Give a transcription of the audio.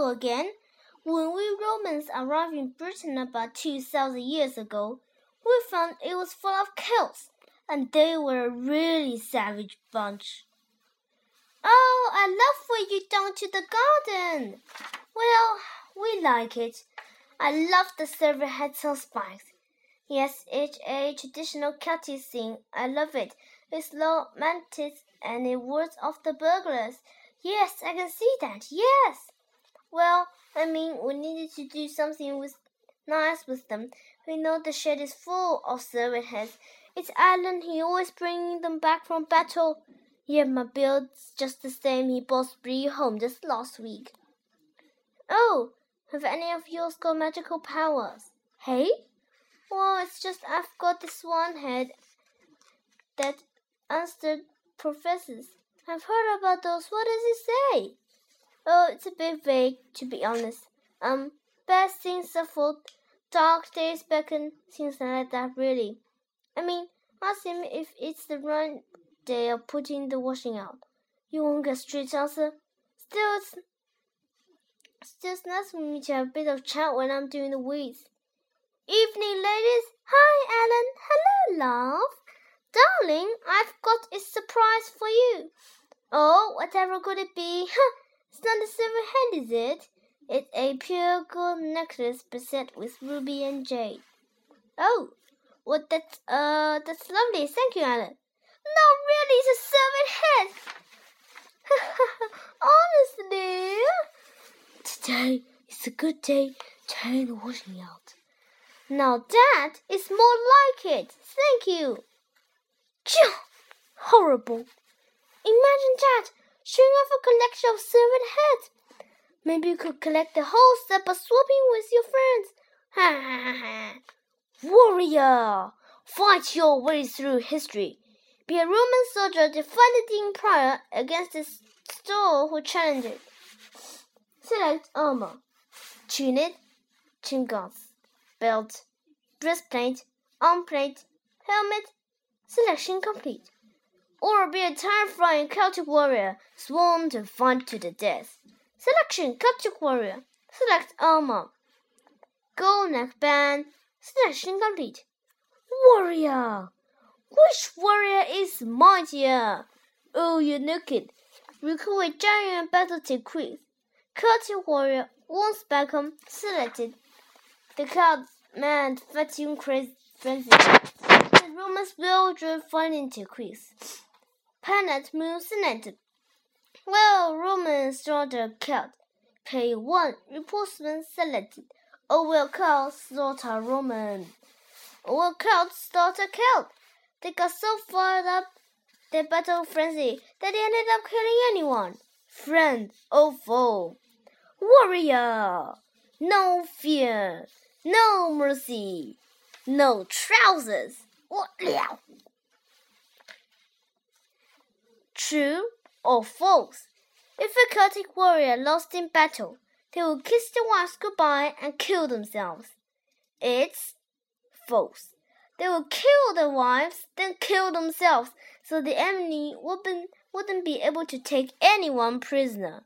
Hello again. When we Romans arrived in Britain about 2,000 years ago, we found it was full of Celts, and they were a really savage bunch. Oh, I love what you done to the garden. Well, we like it. I love the silver hats on spikes. Yes, it's a traditional Celtic thing. I love it. It's low mantis and it wards off the burglars. Yes, I can see that. Yes. Well, I mean, we needed to do something with nice with them. We know the shed is full of servant heads. It's Alan. He always bringing them back from battle. Yeah, my bill's just the same. He brought three home just last week. Oh, have any of yours got magical powers? Hey? Well, it's just I've got this one head that answered professors. I've heard about those. What does it say? Oh, it's a bit vague, to be honest. Um, bad things afoot, dark days beckon, things like that, really. I mean, ask him if it's the right day of putting the washing out. You won't get straight answer. Still, it's, it's just nice for me to have a bit of chat when I'm doing the weeds. Evening, ladies. Hi, Alan. Hello, love. Darling, I've got a surprise for you. Oh, whatever could it be? It's not a silver hand, is it? It's a pure gold necklace beset with ruby and jade. Oh, well, that's uh, that's lovely. Thank you, Alan. No, really, it's a silver head. Honestly, today is a good day hang the washing out. Now that is more like it. Thank you. Horrible. Imagine that showing off a collection of silver heads. Maybe you could collect the whole set by swapping with your friends. Ha ha ha. Warrior, fight your way through history. Be a Roman soldier defending the empire against the store who challenged it. Select armor. Tunic, chingass, belt, breastplate, armplate, helmet. Selection complete. Or be a terrifying Celtic warrior sworn to fight to the death. Selection Celtic warrior. Select armor. Gold neckband. Selection complete. Warrior. Which warrior is mightier? Oh, you naked. Recruit giant battle to quiz. Celtic warrior once Beckham selected. The card man fighting crazy frenzy. The Romans will drive fighting quiz. Planet selected. Well, Roman slaughter Celt. Play one. Reinforcement selected. Oh, will Celt slaughter Roman. Will Celt slaughter Celt. They got so fired up their battle frenzy that they ended up killing anyone. Friend or foe. Warrior. No fear. No mercy. No trousers. True or false? If a Celtic warrior lost in battle, they would kiss their wives goodbye and kill themselves. It's false. They would kill their wives, then kill themselves, so the enemy wouldn't, wouldn't be able to take anyone prisoner.